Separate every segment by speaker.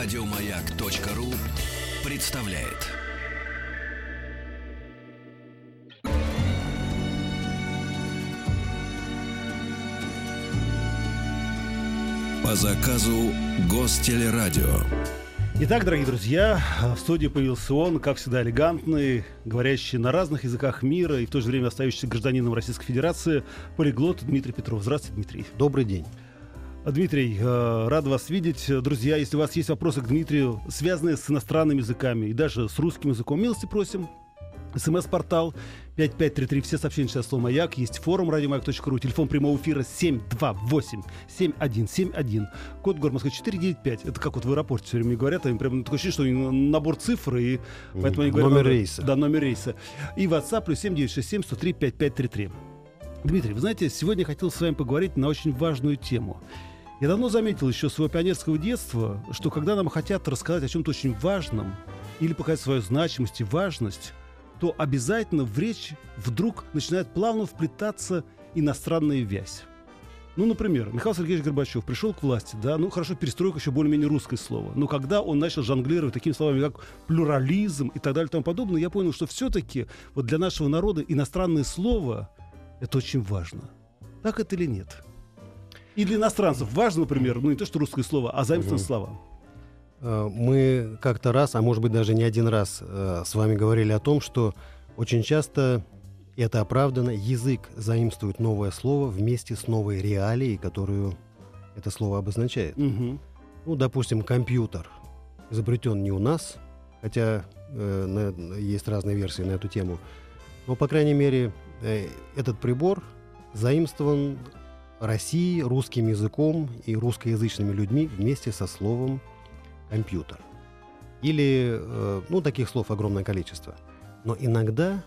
Speaker 1: Радиомаяк.ру представляет. По заказу Гостелерадио.
Speaker 2: Итак, дорогие друзья, в студии появился он, как всегда, элегантный, говорящий на разных языках мира и в то же время остающийся гражданином Российской Федерации, полиглот Дмитрий Петров. Здравствуйте, Дмитрий.
Speaker 3: Добрый день.
Speaker 2: Дмитрий, э, рад вас видеть. Друзья, если у вас есть вопросы к Дмитрию, связанные с иностранными языками и даже с русским языком, милости просим. СМС-портал 5533. Все сообщения сейчас слово «Маяк». Есть форум радиомаяк.ру. Телефон прямого эфира 728-7171. Код город Москвы 495. Это как вот в аэропорте все время говорят. Они прям такое ощущение, что набор цифр. И поэтому они говорят...
Speaker 3: Номер рейса.
Speaker 2: Да, номер рейса. И WhatsApp плюс 7967 103 5533. Дмитрий, вы знаете, сегодня я хотел с вами поговорить на очень важную тему. Я давно заметил еще своего пионерского детства, что когда нам хотят рассказать о чем-то очень важном или показать свою значимость и важность, то обязательно в речь вдруг начинает плавно вплетаться иностранная вязь. Ну, например, Михаил Сергеевич Горбачев пришел к власти, да, ну, хорошо, перестройка еще более-менее русское слово. Но когда он начал жонглировать такими словами, как плюрализм и так далее и тому подобное, я понял, что все-таки вот для нашего народа иностранное слово – это очень важно. Так это или нет? И для иностранцев важно, например, ну, не то, что русское слово, а заимствованные слова.
Speaker 3: Э, Мы как-то раз, а может быть даже не один раз, э, с вами говорили о том, что очень часто это оправдано, язык заимствует новое слово вместе с новой реалией, которую это слово обозначает.
Speaker 2: Мгм.
Speaker 3: Ну, допустим, компьютер изобретен не у нас, хотя э, на- есть разные версии на эту тему, но, по крайней мере, э, этот прибор заимствован Россией, русским языком и русскоязычными людьми вместе со словом компьютер. Или, э, ну, таких слов огромное количество. Но иногда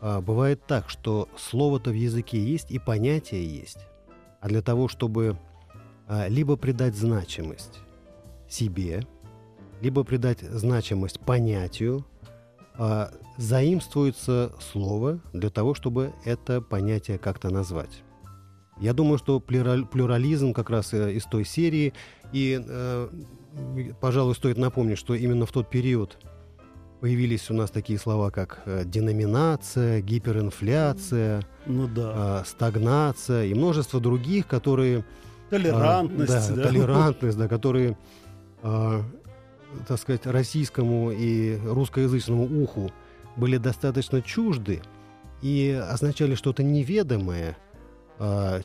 Speaker 3: а, бывает так, что слово-то в языке есть и понятие есть. А для того, чтобы а, либо придать значимость себе, либо придать значимость понятию, заимствуется слово для того, чтобы это понятие как-то назвать. Я думаю, что плюрализм как раз э, из той серии. И, э, пожалуй, стоит напомнить, что именно в тот период появились у нас такие слова, как э, деноминация, гиперинфляция,
Speaker 2: Ну да.
Speaker 3: стагнация и множество других, которые... а,
Speaker 2: Толерантность,
Speaker 3: да,
Speaker 2: да.
Speaker 3: толерантность, да, которые, а, так сказать, российскому и русскоязычному уху были достаточно чужды и означали что-то неведомое,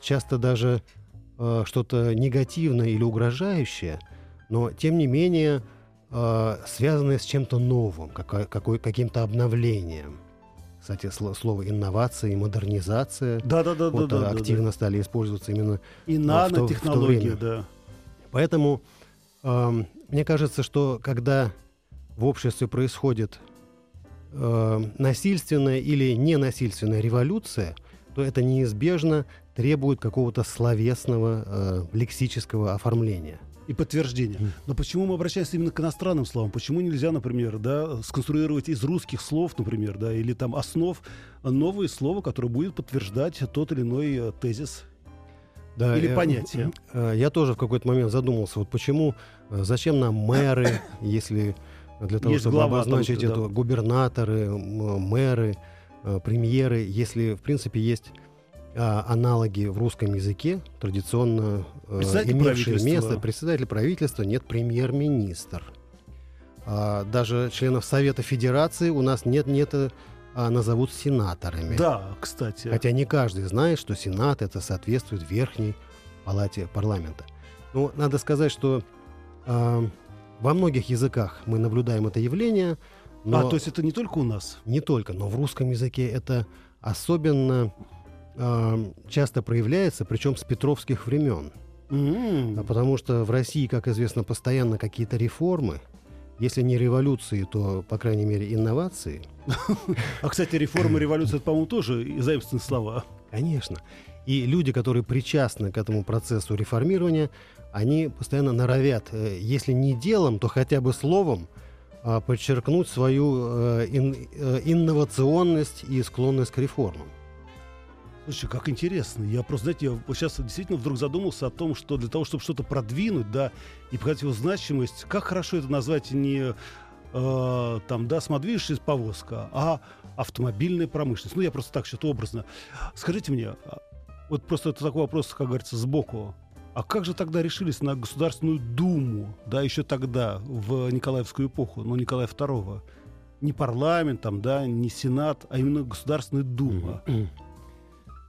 Speaker 3: часто даже а, что-то негативное или угрожающее, но тем не менее а, связанное с чем-то новым, каким-то обновлением. Кстати, сло- слово инновация и модернизация
Speaker 2: Да, да, да,
Speaker 3: вот,
Speaker 2: да, да,
Speaker 3: а,
Speaker 2: да,
Speaker 3: активно стали использоваться именно
Speaker 2: И
Speaker 3: в то- в то время.
Speaker 2: да.
Speaker 3: Поэтому эм, мне кажется, что когда в обществе происходит э, насильственная или ненасильственная революция, то это неизбежно требует какого-то словесного э, лексического оформления.
Speaker 2: И подтверждение. Но почему мы обращаемся именно к иностранным словам? Почему нельзя, например, да, сконструировать из русских слов, например, да, или там основ новое слово, которое будет подтверждать тот или иной э, тезис?
Speaker 3: Да,
Speaker 2: Или
Speaker 3: э,
Speaker 2: понятие.
Speaker 3: э, Я тоже в какой-то момент задумался, вот почему, э, зачем нам мэры, если для того,
Speaker 2: Есть
Speaker 3: чтобы
Speaker 2: глава
Speaker 3: обозначить
Speaker 2: да.
Speaker 3: это, губернаторы, м, мэры, премьеры, если, в принципе, есть аналоги в русском языке, традиционно э, имевшие место, председатель правительства, нет премьер-министр. А, даже членов Совета Федерации у нас нет, нет, э, а назовут сенаторами.
Speaker 2: Да, кстати.
Speaker 3: Хотя не каждый знает, что Сенат это соответствует верхней палате парламента. Ну, надо сказать, что а, во многих языках мы наблюдаем это явление, но
Speaker 2: А, то есть это не только у нас?
Speaker 3: не только, но в русском языке это особенно а, часто проявляется, причем с петровских времен.
Speaker 2: М.
Speaker 3: А потому что в России, как известно, постоянно какие-то реформы, если не революции, то, по крайней мере, инновации.
Speaker 2: А, кстати, реформа и революция, это, по-моему, тоже и заимственные слова.
Speaker 3: Конечно. И люди, которые причастны к этому процессу реформирования, они постоянно норовят, э, если не делом, то хотя бы словом, а, подчеркнуть свою э, э, инновационность и склонность к реформам.
Speaker 2: Слушай, как интересно. Я просто, знаете, я сейчас действительно вдруг задумался о том, что для того, чтобы что-то продвинуть, да, и показать его значимость, как хорошо это назвать не э, там, да, самодвижущаяся повозка, а автомобильная промышленность. Ну, я просто так что-то образно. Скажите мне, а, вот просто это такой вопрос, как говорится, сбоку. А как же тогда решились на Государственную Думу, да, еще тогда, в Николаевскую эпоху, ну, Николая II? Не парламент, там, да, не Сенат, а именно Государственная Дума.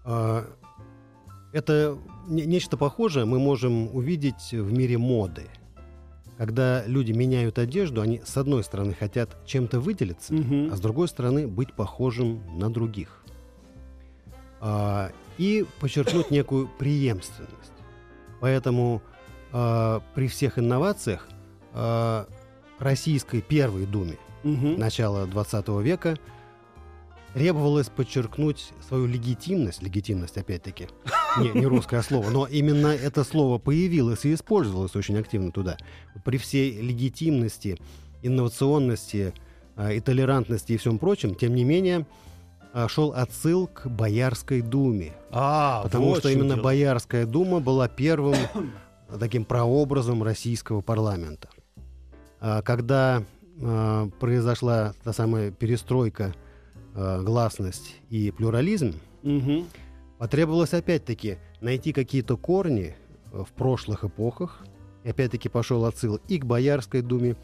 Speaker 3: А, Это не- нечто похожее мы можем увидеть в мире моды. Когда люди меняют одежду, они с одной стороны хотят чем-то выделиться,
Speaker 2: Мгм.
Speaker 3: а с другой стороны быть похожим на других. А, и подчеркнуть некую преемственность. Поэтому а, при всех инновациях а, Российской Первой Думе
Speaker 2: Мгм.
Speaker 3: начала 20 века требовалось подчеркнуть свою легитимность, легитимность опять-таки, не, не русское слово, но именно это слово появилось и использовалось очень активно туда. При всей легитимности, инновационности а, и толерантности и всем прочем, тем не менее, а, шел отсыл к Боярской думе.
Speaker 2: А,
Speaker 3: Потому
Speaker 2: вот
Speaker 3: что именно
Speaker 2: дело.
Speaker 3: Боярская дума была первым таким прообразом российского парламента. А, Когда а, произошла та самая перестройка, а, гласность и плюрализм,
Speaker 2: Мгм.
Speaker 3: потребовалось опять-таки найти какие-то корни э, в прошлых эпохах. И опять-таки пошел отсыл и к Боярской думе,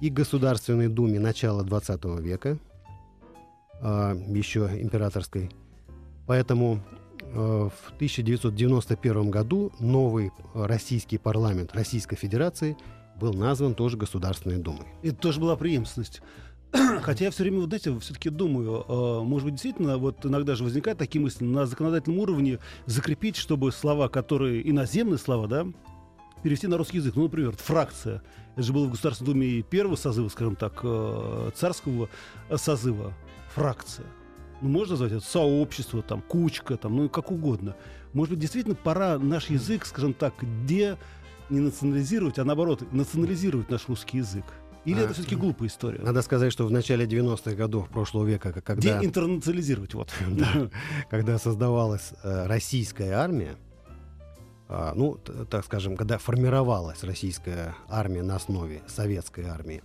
Speaker 3: и к Государственной думе начала 20 века, а, еще императорской. Поэтому э, в 1991 году новый э, российский парламент Российской Федерации был назван тоже Государственной Думой.
Speaker 2: Это тоже была преемственность. Хотя я все время, вот знаете, все-таки думаю, э, может быть, действительно, вот иногда же возникают такие мысли на законодательном уровне закрепить, чтобы слова, которые иноземные слова, да, перевести на русский язык. Ну, например, фракция. Это же было в Государственной Думе и первого созыва, скажем так, э, царского э, созыва. Фракция. Ну, можно назвать это сообщество, там, кучка, там, ну, как угодно. Может быть, действительно пора наш язык, скажем так, де не национализировать, а наоборот, национализировать наш русский язык. Или
Speaker 3: А,
Speaker 2: это все-таки глупая история?
Speaker 3: Надо сказать, что в начале 90-х годов прошлого века, когда...
Speaker 2: Деинтернационализировать, вот.
Speaker 3: Да. когда создавалась э, российская армия, а, ну, так скажем, когда формировалась российская армия на основе советской армии,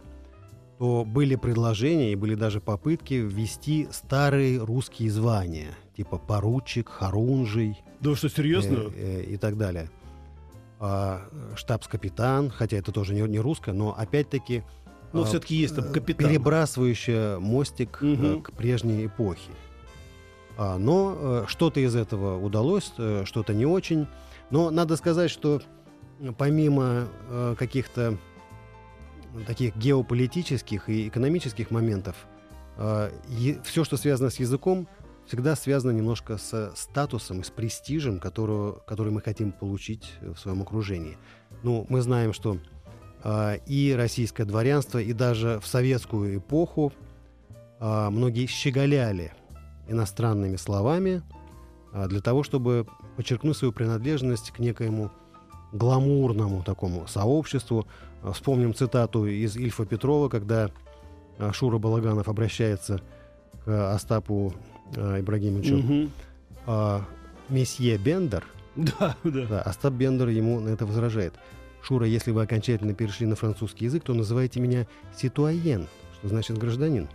Speaker 3: то были предложения и были даже попытки ввести старые русские звания, типа поручик, хорунжий
Speaker 2: Да что, серьезно?
Speaker 3: э, э, и так далее. А, штабс-капитан, хотя это тоже не, не русское, но опять-таки
Speaker 2: Но
Speaker 3: а,
Speaker 2: все-таки есть там
Speaker 3: э,
Speaker 2: капитан.
Speaker 3: перебрасывающая мостик
Speaker 2: Мгм.
Speaker 3: к прежней эпохе. А, но э, что-то из этого удалось, что-то не очень. Но надо сказать, что помимо каких-то таких геополитических и экономических моментов, все, что связано с языком, всегда связано немножко с статусом и с престижем, которого, который мы хотим получить в своем окружении. Ну, мы знаем, что и российское дворянство, и даже в советскую эпоху а, многие щеголяли иностранными словами а, для того, чтобы подчеркнуть свою принадлежность к некоему гламурному такому сообществу. А, Вспомним цитату из Ильфа Петрова, когда а, Шура Балаганов обращается к Остапу а, Ибрагимовичу. А, Месье Бендер,
Speaker 2: Да, да.
Speaker 3: да, Остап Бендер ему на это возражает. Шура, если вы окончательно перешли на французский язык, то называйте меня ситуаен, что значит гражданин.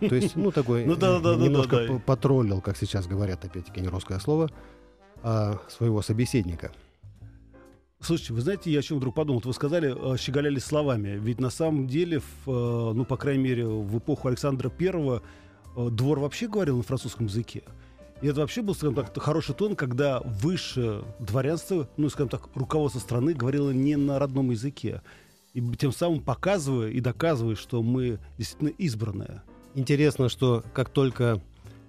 Speaker 3: То есть, ну, такой
Speaker 2: Ну да, да, да,
Speaker 3: немножко
Speaker 2: да, да.
Speaker 3: п- потроллил, как сейчас говорят, опять-таки, не русское слово, а своего собеседника.
Speaker 2: Слушайте, вы знаете, я о чем вдруг подумал? Вот Вы сказали, э, щеголяли словами. Ведь на самом деле, в, э, ну, по крайней мере, в эпоху Александра Первого э, двор вообще говорил на французском языке. И это вообще был, скажем так, хороший тон, когда высшее дворянство, ну, скажем так, руководство страны говорило не на родном языке. И тем самым показывая и доказывая, что мы действительно избранные.
Speaker 3: Интересно, что как только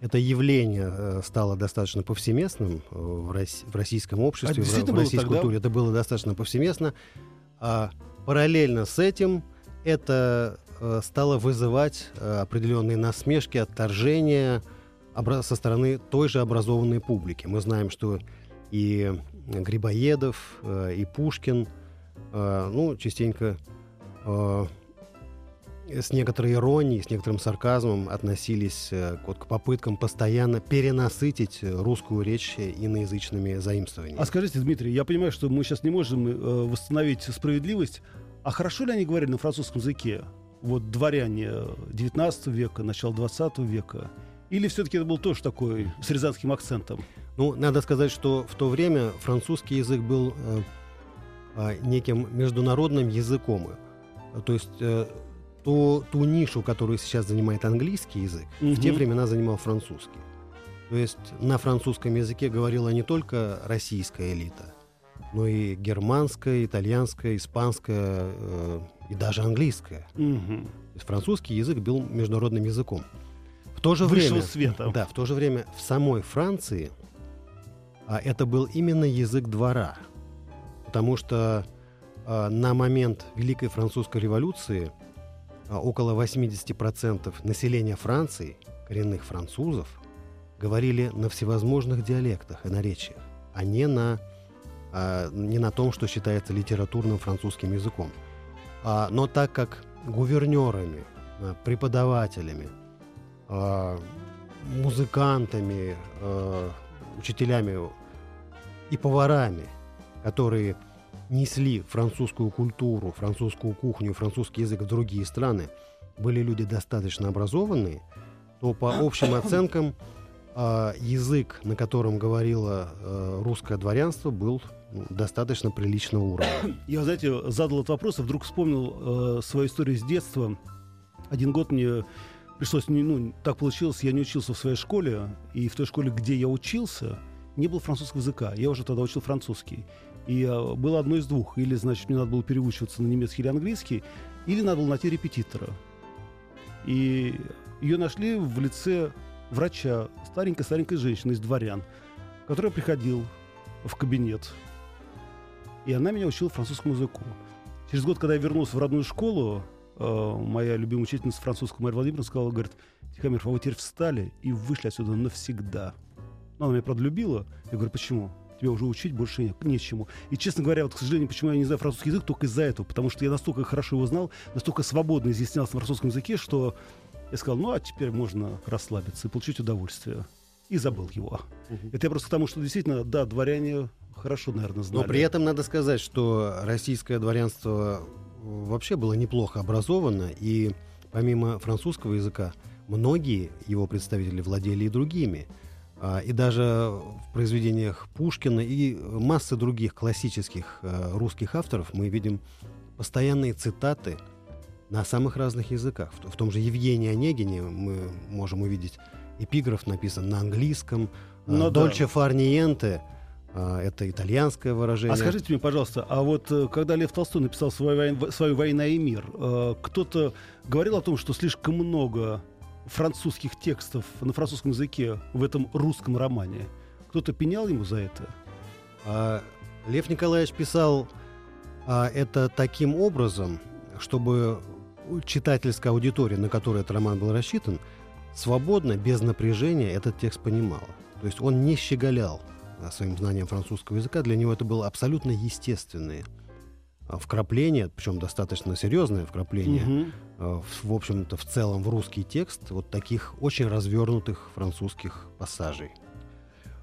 Speaker 3: это явление э, стало достаточно повсеместным э, в, рос- в российском обществе, в,
Speaker 2: действительно
Speaker 3: в
Speaker 2: было
Speaker 3: российской
Speaker 2: тогда?
Speaker 3: культуре, это было достаточно повсеместно, а параллельно с этим это э, стало вызывать определенные насмешки, отторжения со стороны той же образованной публики. Мы знаем, что и Грибоедов, э, и Пушкин, э, ну, частенько э, с некоторой иронией, с некоторым сарказмом относились вот, к попыткам постоянно перенасытить русскую речь иноязычными заимствованиями.
Speaker 2: А скажите, Дмитрий, я понимаю, что мы сейчас не можем восстановить справедливость, а хорошо ли они говорили на французском языке? Вот дворяне 19 века, начало 20 века. Или все-таки это был тоже такой с рязанским акцентом?
Speaker 3: Ну, надо сказать, что в то время французский язык был э, э, неким международным языком. То есть э, ту, ту нишу, которую сейчас занимает английский язык, угу. в те времена занимал французский. То есть на французском языке говорила не только российская элита, но и германская, итальянская, испанская э, и даже английская. Угу. То есть французский язык был международным языком. В то же
Speaker 2: Высшего
Speaker 3: время,
Speaker 2: света.
Speaker 3: Да, в то же время в самой Франции а, это был именно язык двора, потому что а, на момент Великой Французской революции а, около 80% населения Франции, коренных французов, говорили на всевозможных диалектах и наречиях, а не на, а, не на том, что считается литературным французским языком. А, но так как гувернерами, а, преподавателями, музыкантами, а, учителями и поварами, которые несли французскую культуру, французскую кухню, французский язык в другие страны, были люди достаточно образованные, то по общим оценкам э, язык, на котором говорило э, русское дворянство, был ну, достаточно приличного уровня.
Speaker 2: Я, знаете, задал этот вопрос и вдруг вспомнил э, свою историю с детства. Один год мне пришлось, ну, так получилось, я не учился в своей школе, и в той школе, где я учился, не было французского языка. Я уже тогда учил французский. И э, было одно из двух. Или, значит, мне надо было переучиваться на немецкий или английский, или надо было найти репетитора. И ее нашли в лице врача, старенькой-старенькой женщины из дворян, которая приходил в кабинет. И она меня учила французскому языку. Через год, когда я вернулся в родную школу, моя любимая учительница французского Мария Владимировна сказала, говорит, Тихомир, а вы теперь встали и вышли отсюда навсегда. Но она меня, правда, любила. Я говорю, почему? Тебя уже учить больше не, нечему. И, честно говоря, вот, к сожалению, почему я не знаю французский язык, только из-за этого. Потому что я настолько хорошо его знал, настолько свободно изъяснялся на французском языке, что я сказал, ну, а теперь можно расслабиться и получить удовольствие. И забыл его. Угу. Это я просто к тому, что действительно, да, дворяне хорошо, наверное, знали.
Speaker 3: Но при этом надо сказать, что российское дворянство вообще было неплохо образовано, и помимо французского языка, многие его представители владели и другими. А, и даже в произведениях Пушкина и массы других классических э, русских авторов мы видим постоянные цитаты на самых разных языках. В том же Евгении Онегине мы можем увидеть эпиграф написан на английском, Но ну «Дольче да. фарниенте» это итальянское выражение.
Speaker 2: А скажите мне, пожалуйста, а вот э, когда Лев Толстой написал свою, войн, свою «Война и мир», э, кто-то говорил о том, что слишком много французских текстов на французском языке в этом русском романе. Кто-то пенял ему за это?
Speaker 3: А, Лев Николаевич писал а, это таким образом, чтобы читательская аудитория, на которую этот роман был рассчитан, свободно, без напряжения этот текст понимала. То есть он не щеголял а, своим знанием французского языка, для него это было абсолютно естественное вкрапление, причем достаточно серьезное вкрапление, угу. в, в общем-то, в целом в русский текст вот таких очень развернутых французских пассажей.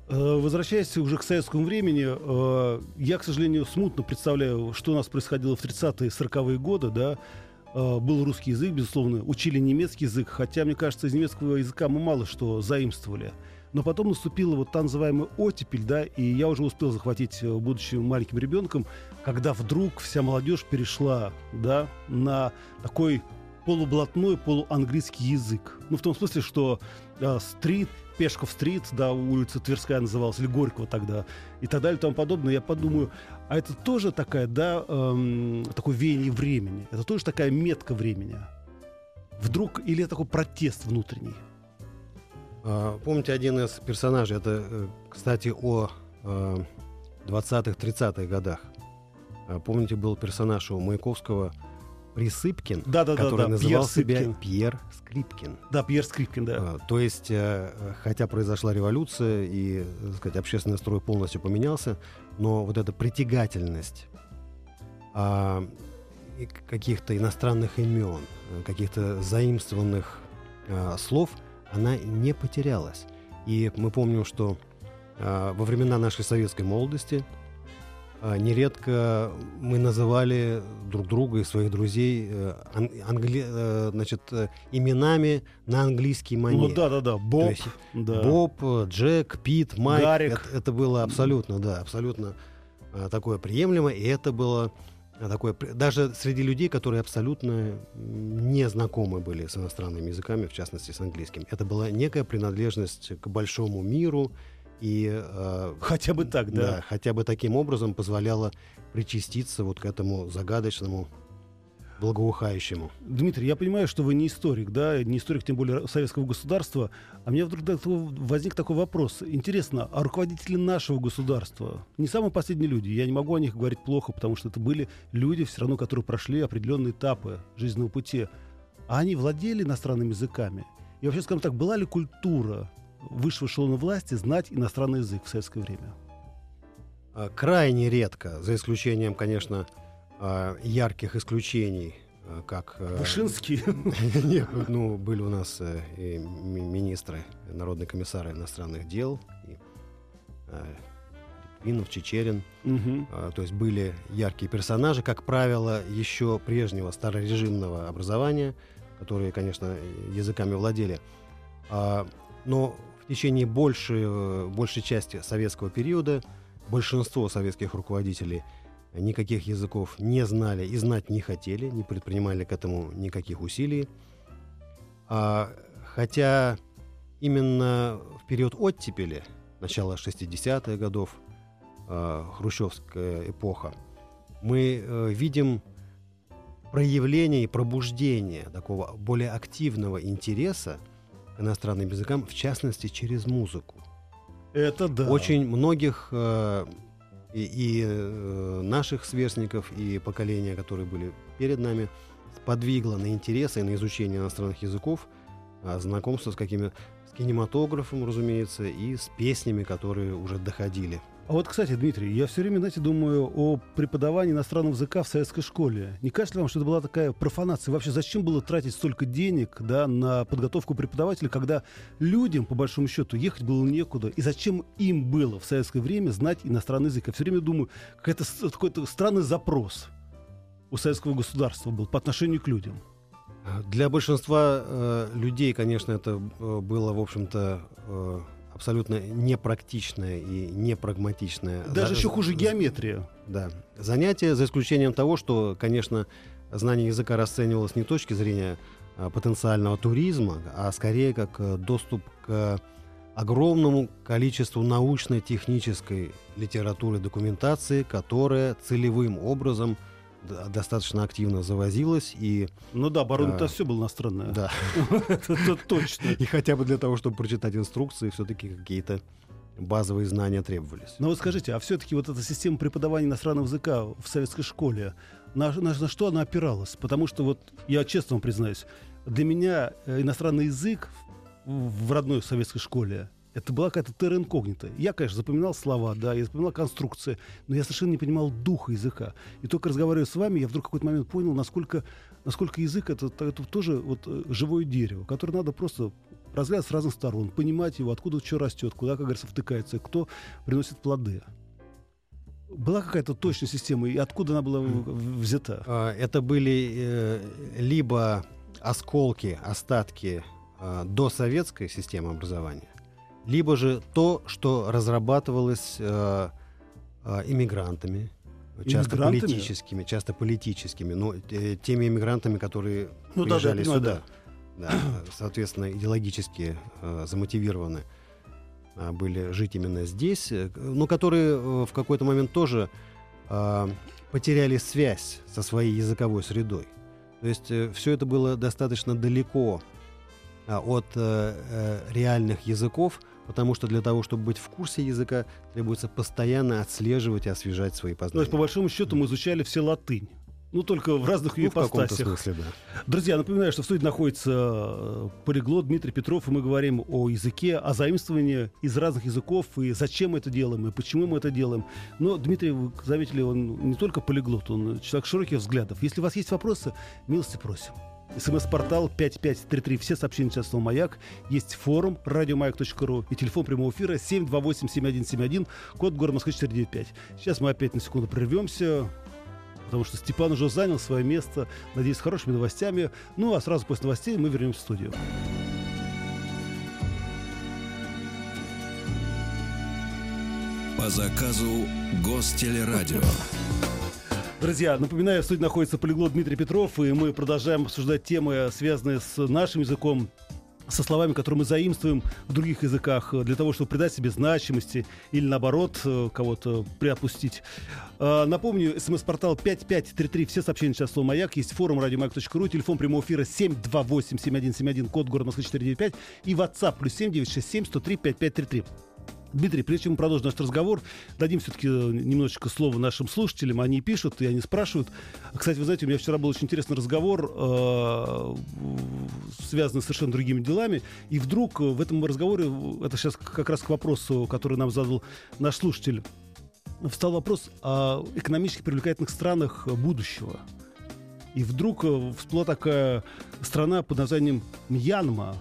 Speaker 2: Э, возвращаясь уже к советскому времени, э, я, к сожалению, смутно представляю, что у нас происходило в 30-е 40-е годы, да, был русский язык, безусловно, учили немецкий язык, хотя, мне кажется, из немецкого языка мы мало что заимствовали. Но потом наступила вот та называемая оттепель, да, и я уже успел захватить, э, будучи маленьким ребенком, когда вдруг вся молодежь перешла, да, на такой полублатной, полуанглийский язык. Ну, в том смысле, что э, стрит, Пешков-стрит, да, улица Тверская называлась, или Горького тогда, и так далее, и тому подобное. Я подумаю, а это тоже такая, да, эм, такое веяние времени, это тоже такая метка времени. Вдруг, или это такой протест внутренний?
Speaker 3: А, помните один из персонажей, это, э, кстати, о 20-30-х э, годах. А, помните, был персонаж у Маяковского Присыпкин,
Speaker 2: да, да,
Speaker 3: который
Speaker 2: да, да.
Speaker 3: называл
Speaker 2: Пьер
Speaker 3: себя
Speaker 2: Скрипкин.
Speaker 3: Пьер Скрипкин.
Speaker 2: Да, Пьер Скрипкин, да.
Speaker 3: А, то есть, э, хотя произошла революция и, так сказать, общественный строй полностью поменялся, но вот эта притягательность каких-то иностранных имен, каких-то заимствованных слов, она не потерялась. И мы помним, что э, во времена нашей советской молодости э, нередко мы называли друг друга и своих друзей э, англи, э, значит, э, именами на английский манер.
Speaker 2: Ну да, да, да. Боб, есть,
Speaker 3: да. Боб, Джек, Пит, Майк. Гарик. Это, это было абсолютно, да, абсолютно э, такое приемлемо, и это было такое, даже среди людей, которые абсолютно не знакомы были с иностранными языками, в частности с английским. Это была некая принадлежность к большому миру, и
Speaker 2: э, хотя бы так, да? да,
Speaker 3: хотя бы таким образом позволяло причаститься вот к этому загадочному благоухающему.
Speaker 2: Дмитрий, я понимаю, что вы не историк, да, не историк, тем более советского государства. А мне вдруг возник такой вопрос. Интересно, а руководители нашего государства, не самые последние люди, я не могу о них говорить плохо, потому что это были люди, все равно, которые прошли определенные этапы жизненного пути. А они владели иностранными языками? И вообще, скажем так, была ли культура высшего эшелона власти знать иностранный язык в советское время?
Speaker 3: А, крайне редко, за исключением, конечно, ярких исключений, а, как...
Speaker 2: Э, Вышинский?
Speaker 3: Нет, ну, были у нас э, и министры, народные комиссары иностранных дел, и э, Литвинов, Чечерин. Угу. То есть были яркие персонажи, как правило, еще прежнего старорежимного образования, которые, конечно, языками владели. Но в течение большей, большей части советского периода большинство советских руководителей – никаких языков не знали и знать не хотели, не предпринимали к этому никаких усилий. А, хотя именно в период оттепели, начало 60-х годов, а, хрущевская эпоха, мы а, видим проявление и пробуждение такого более активного интереса к иностранным языкам, в частности, через музыку.
Speaker 2: Это да.
Speaker 3: Очень многих э, и, и э, наших сверстников, и поколения, которые были перед нами, подвигло на интересы и на изучение иностранных языков, а знакомство с какими с кинематографом, разумеется, и с песнями, которые уже доходили
Speaker 2: а вот, кстати, Дмитрий, я все время, знаете, думаю о преподавании иностранного языка в советской школе. Не кажется ли вам, что это была такая профанация? Вообще, зачем было тратить столько денег да, на подготовку преподавателя, когда людям, по большому счету, ехать было некуда? И зачем им было в советское время знать иностранный язык? Я все время думаю, какой-то, какой-то странный запрос у советского государства был по отношению к людям.
Speaker 3: Для большинства э, людей, конечно, это э, было, в общем-то, э, абсолютно непрактичное и непрагматичное.
Speaker 2: Даже за... еще хуже геометрия.
Speaker 3: Да. Занятие, за исключением того, что, конечно, знание языка расценивалось не с точки зрения а, потенциального туризма, а скорее как а, доступ к огромному количеству научно-технической литературы документации, которая целевым образом достаточно активно завозилась и
Speaker 2: ну да оборудование-то а, все было иностранное
Speaker 3: да.
Speaker 2: Это точно.
Speaker 3: И хотя бы для того чтобы прочитать инструкции все-таки какие-то базовые знания требовались.
Speaker 2: Но вот скажите а все-таки вот эта система преподавания иностранного языка в советской школе на, на, на что она опиралась? Потому что вот я честно вам признаюсь для меня э, иностранный язык в родной советской школе это была какая-то терра инкогнита. Я, конечно, запоминал слова, да, я запоминал конструкции, но я совершенно не понимал духа языка. И только разговаривая с вами, я вдруг в какой-то момент понял, насколько, насколько язык это, это тоже вот э, живое дерево, которое надо просто разглядывать с разных сторон, понимать его, откуда что растет, куда, как говорится, втыкается, кто приносит плоды. Была какая-то точная система, и откуда она была взята?
Speaker 3: А, это были э, либо осколки, остатки э, досоветской системы образования, либо же то, что разрабатывалось э, э, иммигрантами, часто иммигрантами? политическими, часто политическими, но э, теми иммигрантами, которые ну, приезжали да, да, сюда, да. Да, соответственно, идеологически э, замотивированы э, были жить именно здесь, э, но которые э, в какой-то момент тоже э, потеряли связь со своей языковой средой. То есть э, все это было достаточно далеко э, от э, э, реальных языков, потому что для того, чтобы быть в курсе языка, требуется постоянно отслеживать и освежать свои познания.
Speaker 2: То есть, по большому счету, мы изучали все латынь. Ну, только в разных ее
Speaker 3: Ну, в
Speaker 2: ипостасях.
Speaker 3: смысле, да.
Speaker 2: Друзья, напоминаю, что в студии находится э, полиглот Дмитрий Петров, и мы говорим о языке, о заимствовании из разных языков, и зачем мы это делаем, и почему мы это делаем. Но Дмитрий, вы заметили, он не только полиглот, он человек широких взглядов. Если у вас есть вопросы, милости просим. СМС-портал 5533. Все сообщения сейчас слово «Маяк». Есть форум радиомаяк.ру и телефон прямого эфира 728-7171, код города Москвы 495. Сейчас мы опять на секунду прервемся, потому что Степан уже занял свое место, надеюсь, с хорошими новостями. Ну, а сразу после новостей мы вернемся в студию.
Speaker 1: По заказу Гостелерадио.
Speaker 2: Друзья, напоминаю, в студии находится полиглот Дмитрий Петров, и мы продолжаем обсуждать темы, связанные с нашим языком, со словами, которые мы заимствуем в других языках, э, для того, чтобы придать себе значимости или, наоборот, э, кого-то приопустить. Э, Напомню, смс-портал 5533, все сообщения сейчас слово «Маяк», есть форум радиомаяк.ру, телефон прямого эфира 728-7171, код город Москвы 495 и WhatsApp плюс 7967 103 5533. Дмитрий, прежде чем продолжим наш разговор, дадим все-таки немножечко слова нашим слушателям. Они пишут, и они спрашивают. Кстати, вы знаете, у меня вчера был очень интересный разговор, э, связанный с совершенно другими делами. И вдруг в этом разговоре, это сейчас как раз к вопросу, который нам задал наш слушатель, встал вопрос о экономически привлекательных странах будущего. И вдруг э, всплыла такая страна под названием Мьянма,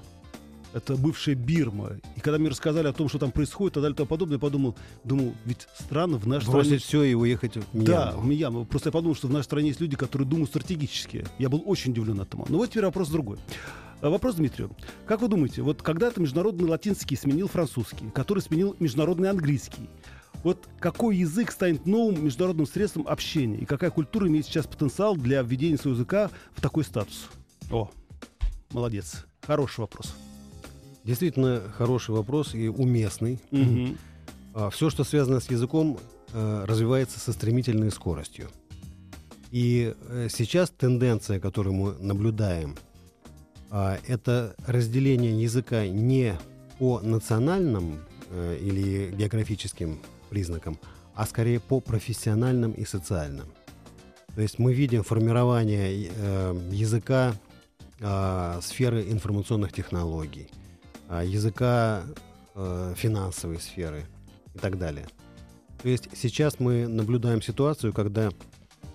Speaker 2: это бывшая Бирма. И когда мне рассказали о том, что там происходит, и так далее и тому подобное, я подумал, думал, ведь странно в нашей стране...
Speaker 3: Бросить все и уехать в Мьянму.
Speaker 2: Да, в Мьянму. Просто я подумал, что в нашей стране есть люди, которые думают стратегически. Я был очень удивлен этому. Но вот теперь вопрос другой. А, Вопрос Дмитрию. Как вы думаете, вот когда-то международный латинский сменил французский, который сменил международный английский, вот какой язык станет новым международным средством общения? И какая культура имеет сейчас потенциал для введения своего языка в такой статус? О, молодец. Хороший вопрос.
Speaker 3: Действительно хороший вопрос и уместный.
Speaker 2: Мгм.
Speaker 3: Все, что связано с языком, э, развивается со стремительной скоростью. И э, сейчас тенденция, которую мы наблюдаем, а, это разделение языка не по национальным э, или географическим признакам, а скорее по профессиональным и социальным. То есть мы видим формирование языка а, сферы информационных технологий, а, языка э, финансовой сферы и так далее. То есть сейчас мы наблюдаем ситуацию, когда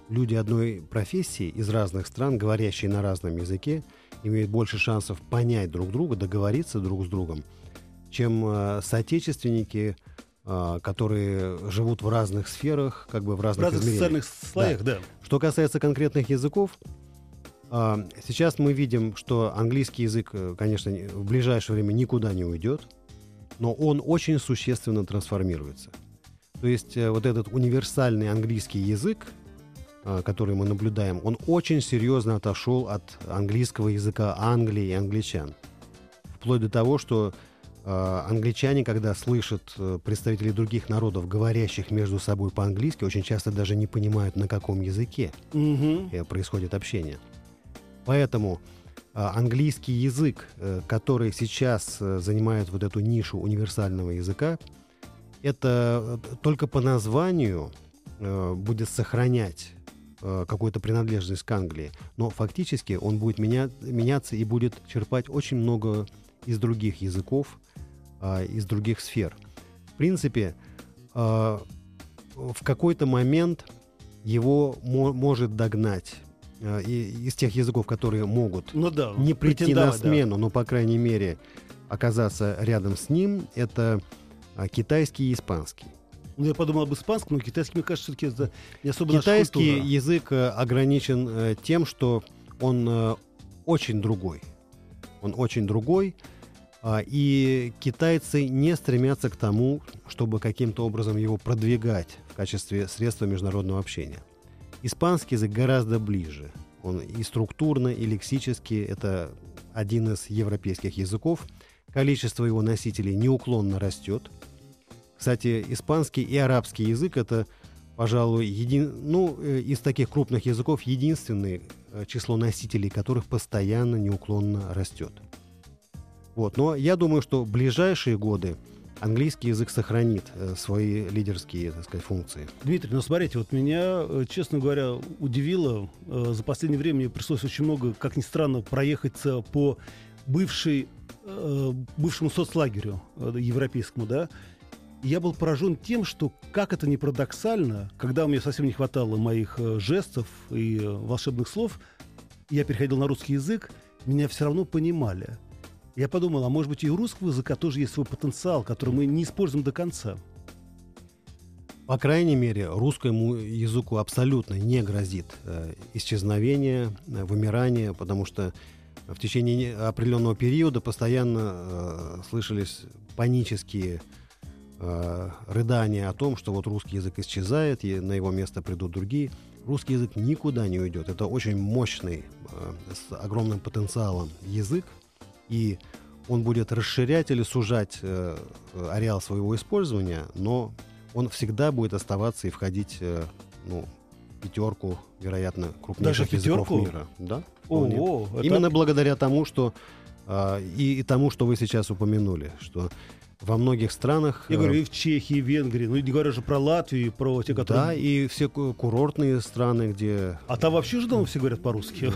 Speaker 3: люди одной профессии из разных стран, говорящие на разном языке, имеют больше шансов понять друг друга, договориться друг с другом, чем э, соотечественники, э, которые живут в разных сферах, как бы в
Speaker 2: В
Speaker 3: разных,
Speaker 2: разных
Speaker 3: измерениях.
Speaker 2: социальных слоях, да.
Speaker 3: Что касается конкретных языков, а, сейчас мы видим, что английский язык, э, конечно, не- в ближайшее время никуда не уйдет, но он очень существенно трансформируется. То есть э, вот этот универсальный английский язык, а, который мы наблюдаем, он очень серьезно отошел от английского языка Англии и англичан. Вплоть до того, что а, англичане, когда слышат э, представителей других народов, говорящих между собой по-английски, очень часто даже не понимают, на каком языке э, происходит общение. Поэтому а, английский язык, э, который сейчас э, занимает вот эту нишу универсального языка, это э, только по названию будет сохранять какую-то принадлежность к Англии, но фактически он будет меня- меняться и будет черпать очень много из других языков, а, из других сфер. В принципе, а, в какой-то момент его мо- может догнать э, и- из тех языков, которые могут
Speaker 2: Ну да.
Speaker 3: не прийти на
Speaker 2: претендовать, да.
Speaker 3: смену, но, по крайней мере, оказаться рядом с ним, это а, китайский и испанский.
Speaker 2: Ну, я подумал об испанском, но китайский, мне кажется, все-таки это не особо
Speaker 3: Китайский язык э, ограничен э, тем, что он очень другой. Он очень другой, а, и китайцы не стремятся к тому, чтобы каким-то образом его продвигать в качестве средства международного общения. Испанский язык гораздо ближе. Он и структурно, и лексически это один из европейских языков. Количество его носителей неуклонно растет. Кстати, испанский и арабский язык это, пожалуй, един... ну, э, из таких крупных языков единственное э, число носителей, которых постоянно неуклонно растет. Вот. Но я думаю, что в ближайшие годы английский язык сохранит э, свои лидерские, так сказать, функции.
Speaker 2: Дмитрий, ну смотрите, вот меня, э, честно говоря, удивило. Э, за последнее время мне пришлось очень много, как ни странно, проехаться по бывшей, бывшему соцлагерю европейскому, да. Я был поражен тем, что, как это ни парадоксально, когда меня совсем не хватало моих жестов и волшебных слов, я переходил на русский язык, меня все равно понимали. Я подумал, а может быть и у русского языка тоже есть свой потенциал, который мы не используем до конца.
Speaker 3: По крайней мере, русскому языку абсолютно не грозит э, исчезновение, э, вымирание, потому что в течение определенного периода постоянно э, слышались панические э, рыдания о том, что вот русский язык исчезает, и на его место придут другие. Русский язык никуда не уйдет. Это очень мощный, э, с огромным потенциалом язык, и он будет расширять или сужать э, ареал своего использования, но он всегда будет оставаться и входить э, ну, пятерку, вероятно, крупнейших
Speaker 2: Даже
Speaker 3: языков
Speaker 2: пятерку?
Speaker 3: мира. Да,
Speaker 2: О, это...
Speaker 3: Именно благодаря тому, что э, и, и тому, что вы сейчас упомянули, что во многих странах.
Speaker 2: Я говорю, э, и в Чехии, и в Венгрии. Ну, не говоря же про Латвию, про те, которые...
Speaker 3: Да, и все курортные страны, где...
Speaker 2: А там вообще же дома все говорят по-русски.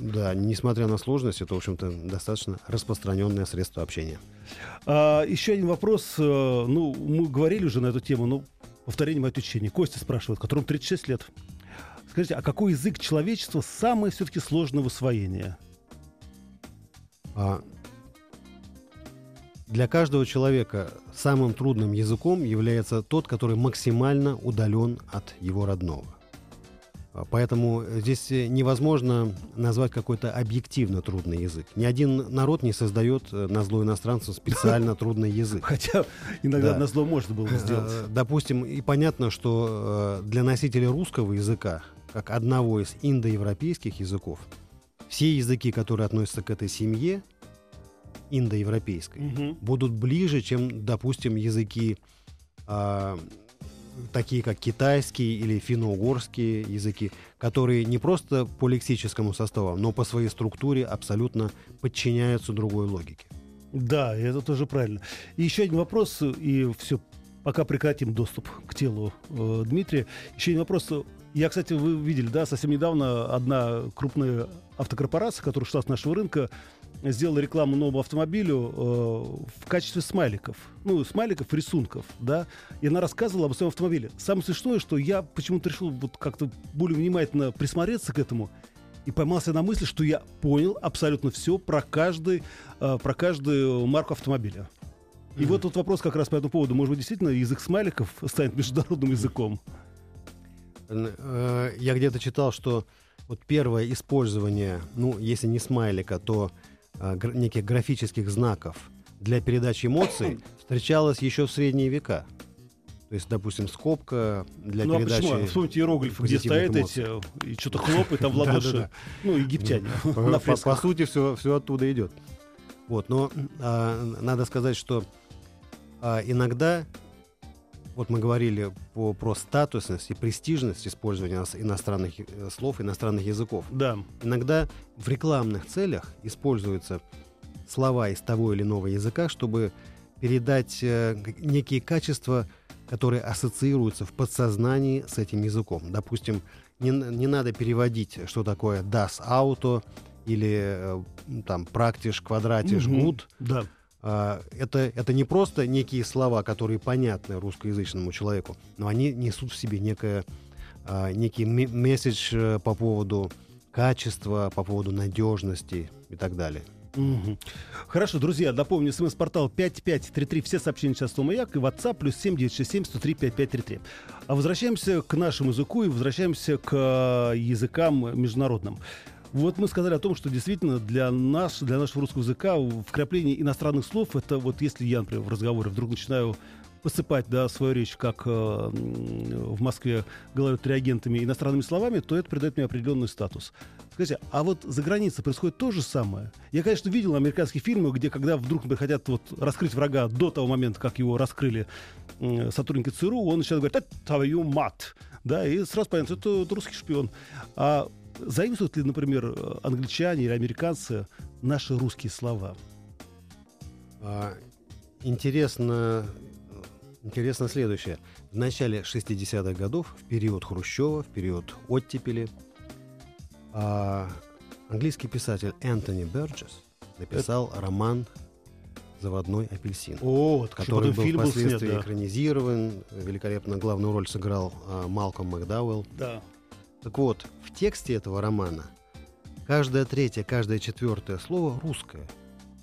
Speaker 3: Да, несмотря на сложность, это, в общем-то, достаточно распространенное средство общения.
Speaker 2: А, еще один вопрос. Э, ну, мы говорили уже на эту тему, но повторение мое течение. Костя спрашивает, которому 36 лет. Скажите, а какой язык человечества самое все-таки сложное в усвоении?
Speaker 3: А, для каждого человека самым трудным языком является тот, который максимально удален от его родного. А, поэтому здесь невозможно назвать какой-то объективно трудный язык. Ни один народ не создает э, на зло иностранцам специально трудный язык.
Speaker 2: Хотя иногда да. на зло можно было бы сделать. Э,
Speaker 3: допустим, и понятно, что э, для носителя русского языка, как одного из индоевропейских языков, все языки, которые относятся к этой семье, индоевропейской, угу. будут ближе, чем, допустим, языки а, такие как китайский или финно-угорские языки, которые не просто по лексическому составу, но по своей структуре абсолютно подчиняются другой логике.
Speaker 2: Да, это тоже правильно. И еще один вопрос, и все, пока прекратим доступ к телу э, Дмитрия. Еще один вопрос. Я, кстати, вы видели, да, совсем недавно одна крупная автокорпорация, которая шла с нашего рынка, сделала рекламу новому автомобилю э, в качестве смайликов. Ну, смайликов, рисунков, да. И она рассказывала об своем автомобиле. Самое смешное, что я почему-то решил вот как-то более внимательно присмотреться к этому и поймался на мысли, что я понял абсолютно все про каждый, э, про каждую марку автомобиля. И mm-hmm. вот тут вопрос как раз по этому поводу. Может быть, действительно язык смайликов станет международным языком?
Speaker 3: Э, я где-то читал, что вот первое использование, ну, если не смайлика, то а, неких графических знаков для передачи эмоций встречалась еще в средние века. То есть, допустим, скобка для ну, передачи... А
Speaker 2: почему? Вспомните иероглифы, где стоят эти, и что-то хлопает там в ладоши. Ну, египтяне
Speaker 3: По сути, все оттуда идет. Вот, но а, надо сказать, что иногда вот мы говорили по, про статусность и престижность использования иностранных э, слов, иностранных языков.
Speaker 2: Да.
Speaker 3: Иногда в рекламных целях используются слова из того или иного языка, чтобы передать э, некие качества, которые ассоциируются в подсознании с этим языком. Допустим, не, не надо переводить, что такое das Auto или э, там практиш, квадратиш, угу. good.
Speaker 2: Да
Speaker 3: это, это не просто некие слова, которые понятны русскоязычному человеку, но они несут в себе некое, а, некий месседж э, по поводу качества, по поводу надежности и так далее.
Speaker 2: Угу. Хорошо, друзья, напомню, смс-портал 5533, все сообщения сейчас Маяк и WhatsApp плюс 7967 103 5533. А возвращаемся к нашему языку и возвращаемся к э, языкам международным. Вот мы сказали о том, что действительно для нас, для нашего русского языка вкрапление иностранных слов, это вот если я, например, в разговоре вдруг начинаю посыпать да, свою речь, как э, в Москве говорят реагентами, иностранными словами, то это придает мне определенный статус. Скажите, а вот за границей происходит то же самое? Я, конечно, видел американские фильмы, где когда вдруг, например, хотят вот раскрыть врага до того момента, как его раскрыли э, сотрудники ЦРУ, он начинает говорить «это твою мат», да, и сразу понятно, это, это русский шпион. А заимствуют ли, например, англичане или американцы наши русские слова?
Speaker 3: А, интересно, интересно следующее. В начале 60-х годов, в период Хрущева, в период оттепели, а, английский писатель Энтони Берджес написал роман «Заводной апельсин»,
Speaker 2: О,
Speaker 3: который был
Speaker 2: фильм был
Speaker 3: впоследствии
Speaker 2: снят, да.
Speaker 3: экранизирован. Великолепно главную роль сыграл а, Малком Макдауэлл.
Speaker 2: Да.
Speaker 3: Так вот, в тексте этого романа каждое третье, каждое четвертое слово русское,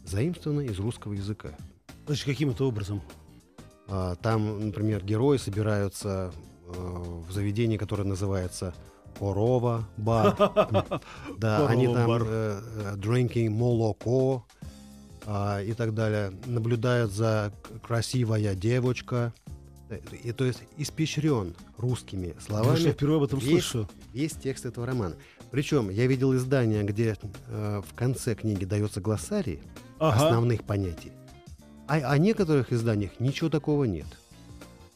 Speaker 3: заимствовано из русского языка.
Speaker 2: Значит, каким-то образом.
Speaker 3: А, Там, например, герои собираются э, в заведении, которое называется Корова бар. Да, они там э, э, drinking молоко а, и так далее. Наблюдают за красивая девочка. Э, И то есть испещрен русскими
Speaker 2: Я
Speaker 3: словами
Speaker 2: впервые об этом
Speaker 3: Есть.
Speaker 2: слышу.
Speaker 3: весь текст этого романа. Причем я видел издание, где э, в конце книги дается глоссарий
Speaker 2: Ага.
Speaker 3: основных понятий. А о некоторых изданиях ничего такого нет.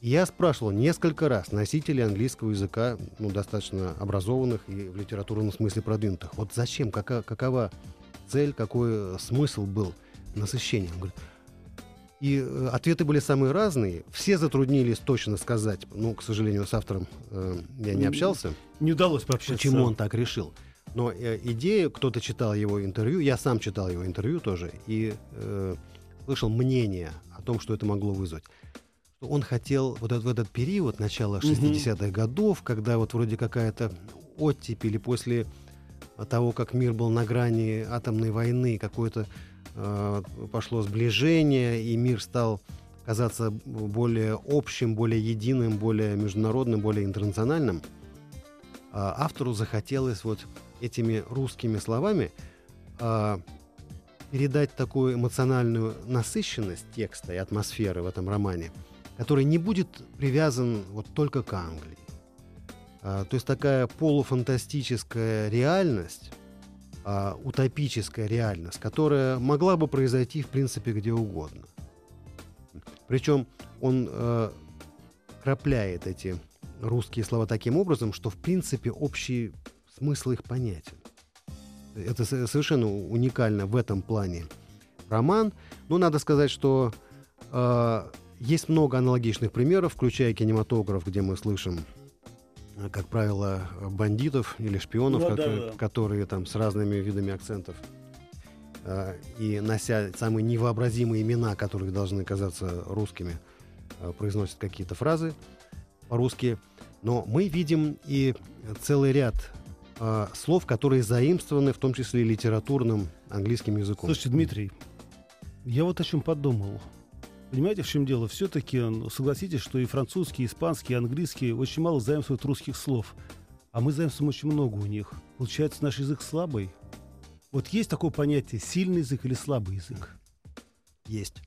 Speaker 3: Я спрашивал несколько раз носителей английского языка, ну, достаточно образованных и в литературном смысле продвинутых. Вот зачем, кака- какова цель, какой э, смысл был насыщения? Он говорит, и э, ответы были самые разные. Все затруднились точно сказать. Ну, к сожалению, с автором э, я не общался.
Speaker 2: Не удалось пообщаться.
Speaker 3: Почему он так решил? Но э, идея, кто-то читал его интервью, я сам читал его интервью тоже, и э, слышал мнение о том, что это могло вызвать. Он хотел вот этот, в этот период, начала
Speaker 2: Мгм.
Speaker 3: 60-х годов, когда вот вроде какая-то оттепель, или после того, как мир был на грани атомной войны, какое-то пошло сближение, и мир стал казаться более общим, более единым, более международным, более интернациональным, а, автору захотелось вот этими русскими словами а, передать такую эмоциональную насыщенность текста и атмосферы в этом романе, который не будет привязан вот только к Англии. А, то есть такая полуфантастическая реальность, а, утопическая реальность, которая могла бы произойти в принципе где угодно. Причем он э, крапляет эти русские слова таким образом, что в принципе общий смысл их понятен. Это со- совершенно уникально в этом плане роман. Но надо сказать, что э, есть много аналогичных примеров, включая кинематограф, где мы слышим, как правило, бандитов или шпионов,
Speaker 2: Ну,
Speaker 3: как-
Speaker 2: да, да.
Speaker 3: которые там с разными видами акцентов э, и нося самые невообразимые имена, которые должны казаться русскими, э, произносят какие-то фразы по-русски. Но мы видим и целый ряд э, слов, которые заимствованы, в том числе и литературным английским языком.
Speaker 2: Слушайте, Дмитрий, я вот о чем подумал. Понимаете, в чем дело? Все-таки, согласитесь, что и французский, и испанский, и английский очень мало заимствуют русских слов. А мы заимствуем очень много у них. Получается, наш язык слабый. Вот есть такое понятие сильный язык или слабый язык?
Speaker 3: Есть.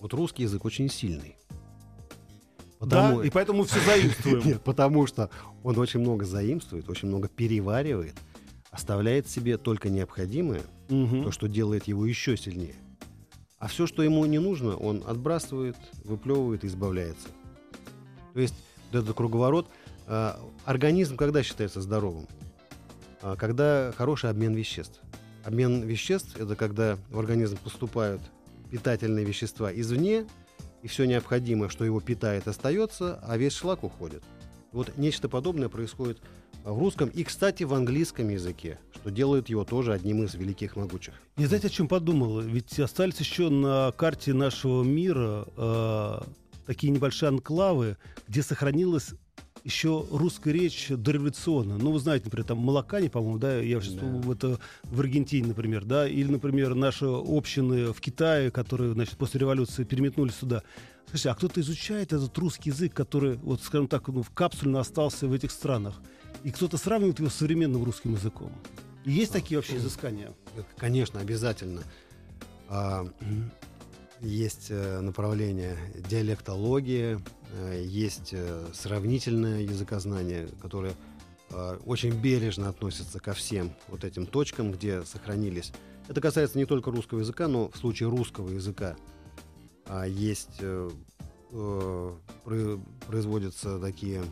Speaker 3: Вот русский язык очень сильный.
Speaker 2: Да, и поэтому все заимствуем.
Speaker 3: Нет, потому что он очень много заимствует, очень много переваривает, оставляет себе только необходимое,
Speaker 2: Мгм.
Speaker 3: то, что делает его еще сильнее. А все, что ему не нужно, он отбрасывает, выплевывает и избавляется. То есть вот этот круговорот. а, организм когда считается здоровым? А, когда хороший обмен веществ. Обмен веществ – это когда в организм поступают питательные вещества извне, и все необходимое, что его питает, остается, а весь шлак уходит. Вот нечто подобное происходит в русском и, кстати, в английском языке, что делает его тоже одним из великих могучих.
Speaker 2: Я знаете, о чем подумал? Ведь остались еще на карте нашего мира э, такие небольшие анклавы, где сохранилась еще русская речь дореволюционная. Ну, вы знаете, например, там Малакани, по-моему, да, я сейчас
Speaker 3: Да.
Speaker 2: это в Аргентине, например, да, или, например, наши общины в Китае, которые, значит, после революции переметнулись сюда. Слушайте, а кто-то изучает этот русский язык, который, вот, скажем так, ну, в капсульно остался в этих странах, и кто-то сравнивает его с современным русским языком. И есть такие вообще изыскания?
Speaker 3: Конечно, обязательно. А, Есть э, направление диалектология, есть э, сравнительное языкознание, которое э, очень бережно относится ко всем вот этим точкам, где сохранились. Это касается не только русского языка, но в случае русского языка а, есть э, э, про- производятся такие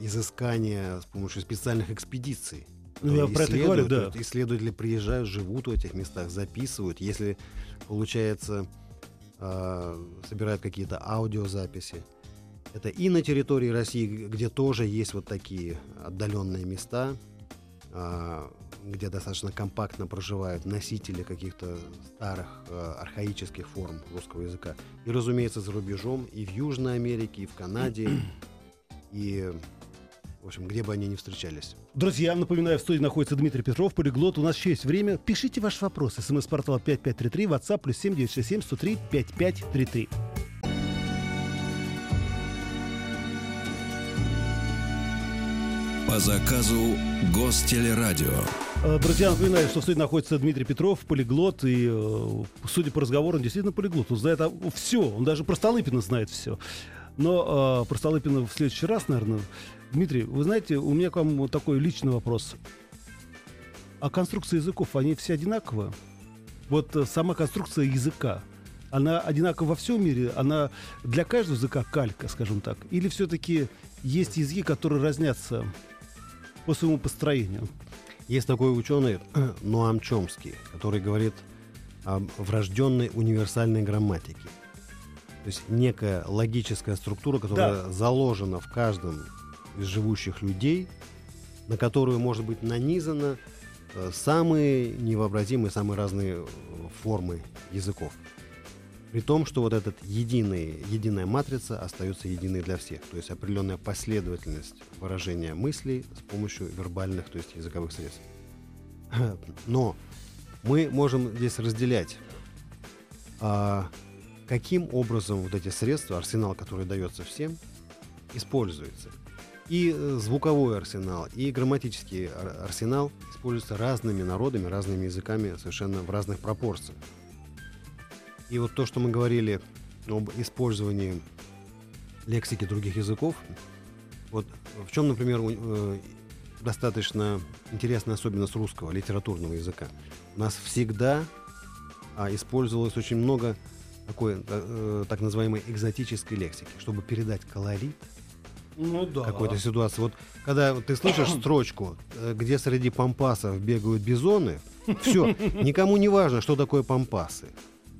Speaker 3: изыскания с помощью специальных экспедиций.
Speaker 2: Ну, я про это говорю, да.
Speaker 3: Исследователи приезжают, живут в этих местах, записывают. Если получается э, собирают какие-то аудиозаписи. Это и на территории России, где тоже есть вот такие отдаленные места, э, где достаточно компактно проживают носители каких-то старых э, архаических форм русского языка. И, разумеется, за рубежом, и в Южной Америке, и в Канаде, и в общем, где бы они ни встречались.
Speaker 2: Друзья, напоминаю, в студии находится Дмитрий Петров, полиглот. У нас еще есть время. Пишите ваш вопрос. СМС-портал 5533, WhatsApp плюс 7967 103 5533.
Speaker 1: По заказу Гостелерадио.
Speaker 2: Э, Друзья, напоминаю, что в студии находится Дмитрий Петров, полиглот, и, э, судя по разговору, он действительно полиглот. Он знает все, он даже про Столыпина знает все. Но э, про Столыпина в следующий раз, наверное. Дмитрий, вы знаете, у меня к вам такой личный вопрос. А конструкции языков, они все одинаковые? Вот э, сама конструкция языка, она одинакова во всем мире? Она для каждого языка калька, скажем так? Или все-таки есть языки, которые разнятся по своему построению?
Speaker 3: Есть такой ученый Ноам Чомский, который говорит о врожденной универсальной грамматике. То есть некая логическая структура, которая
Speaker 2: Да.
Speaker 3: заложена в каждом из живущих людей, на которую может быть нанизано э, самые невообразимые, самые разные э, формы языков. При том, что вот единый, единая матрица остается единой для всех. То есть определенная последовательность выражения мыслей с помощью вербальных, то есть языковых средств. Но мы можем здесь разделять, а, каким образом вот эти средства, арсенал, который дается всем, используется. И э, звуковой арсенал, и грамматический ар- арсенал используются разными народами, разными языками совершенно в разных пропорциях. И вот то, что мы говорили об использовании лексики других языков, вот в чем, например, э, достаточно интересная особенность русского литературного языка. У нас всегда а, использовалось очень много такой э, так называемой экзотической лексики, чтобы передать колорит
Speaker 2: Ну да.
Speaker 3: какой-то ситуации. Вот когда ты слышишь строчку, э, где среди пампасов бегают бизоны, все, никому не важно, что такое пампасы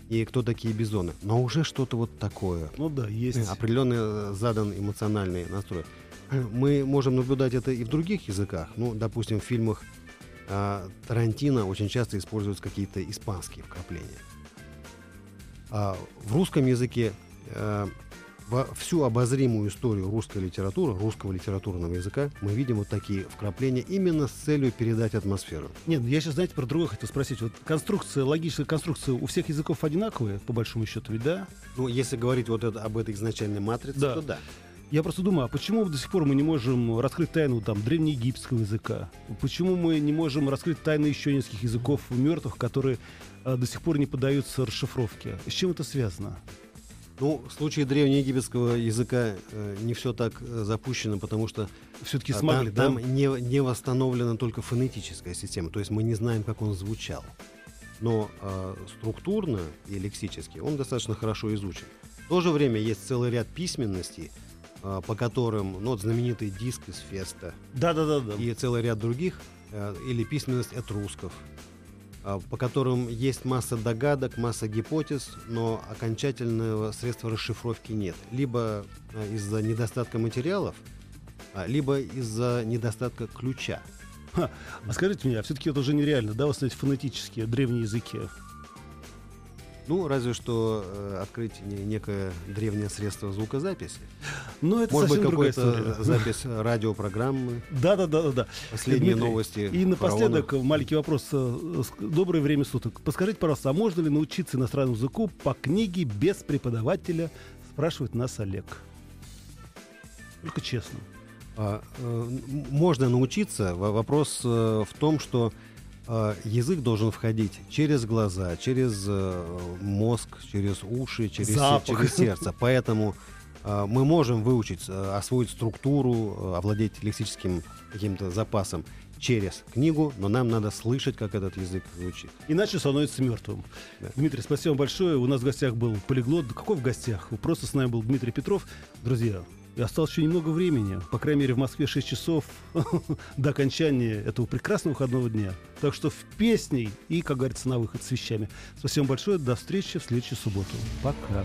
Speaker 3: и кто такие бизоны, но уже что-то вот такое.
Speaker 2: Ну да, есть.
Speaker 3: Определенный э, задан эмоциональный настрой. Мы можем наблюдать это и в других языках. Ну, допустим, в фильмах а, Тарантино очень часто используются какие-то испанские вкрапления. А в русском языке э, во всю обозримую историю русской литературы, русского литературного языка, мы видим вот такие вкрапления именно с целью передать атмосферу.
Speaker 2: Нет, ну я сейчас, знаете, про другое хотел спросить. Вот конструкция, логическая конструкция у всех языков одинаковая, по большому счету, ведь да?
Speaker 3: Ну, если говорить вот это, об этой изначальной матрице,
Speaker 2: Да.
Speaker 3: то да.
Speaker 2: Я просто думаю, а почему до сих пор мы не можем раскрыть тайну там древнеегипетского языка? Почему мы не можем раскрыть тайны еще нескольких языков мертвых, которые э, до сих пор не поддаются расшифровке? С чем это связано?
Speaker 3: Ну, в случае древнеегипетского языка э, не все так э, запущено, потому что
Speaker 2: Все-таки
Speaker 3: а,
Speaker 2: смогли,
Speaker 3: там,
Speaker 2: да?
Speaker 3: там не, не восстановлена только фонетическая система, то есть мы не знаем, как он звучал. Но э, структурно и лексически он достаточно хорошо изучен. В то же время есть целый ряд письменностей, э, по которым, ну, вот знаменитый диск из Феста,
Speaker 2: Да, да, да, да.
Speaker 3: и целый ряд других, э, или письменность этрусков, по которым есть масса догадок, масса гипотез, но окончательного средства расшифровки нет. Либо э, из-за недостатка материалов, а, либо из-за недостатка ключа.
Speaker 2: А скажите мне, а все-таки это уже нереально, да, восстановить фонетические древние языки?
Speaker 3: Ну, разве что э, открыть не- некое древнее средство звукозаписи.
Speaker 2: Ну, это
Speaker 3: Может быть, какая-то запись радиопрограммы,
Speaker 2: Да, да, да, да,
Speaker 3: последние
Speaker 2: Дмитрий,
Speaker 3: новости.
Speaker 2: И напоследок маленький вопрос. э, Доброе время суток. Подскажите, пожалуйста, а можно ли научиться иностранному языку по книге без преподавателя? Спрашивает нас Олег. Только честно.
Speaker 3: А, э, Можно научиться. Во- Вопрос э, в том, что язык должен входить через глаза, через мозг, через уши, через,
Speaker 2: Запах.
Speaker 3: через сердце. Поэтому мы можем выучить, э, освоить структуру, э, овладеть лексическим каким-то запасом через книгу, но нам надо слышать, как этот язык звучит.
Speaker 2: Иначе становится мертвым.
Speaker 3: Да.
Speaker 2: Дмитрий, спасибо вам большое. У нас в гостях был полиглот. Да Какой в гостях? Просто с нами был Дмитрий Петров. Друзья, И осталось еще немного времени. По крайней мере, в Москве 6 часов до окончания этого прекрасного выходного дня. Так что в песней и, как говорится, на выход с вещами. Спасибо большое. До встречи в следующую субботу. Пока.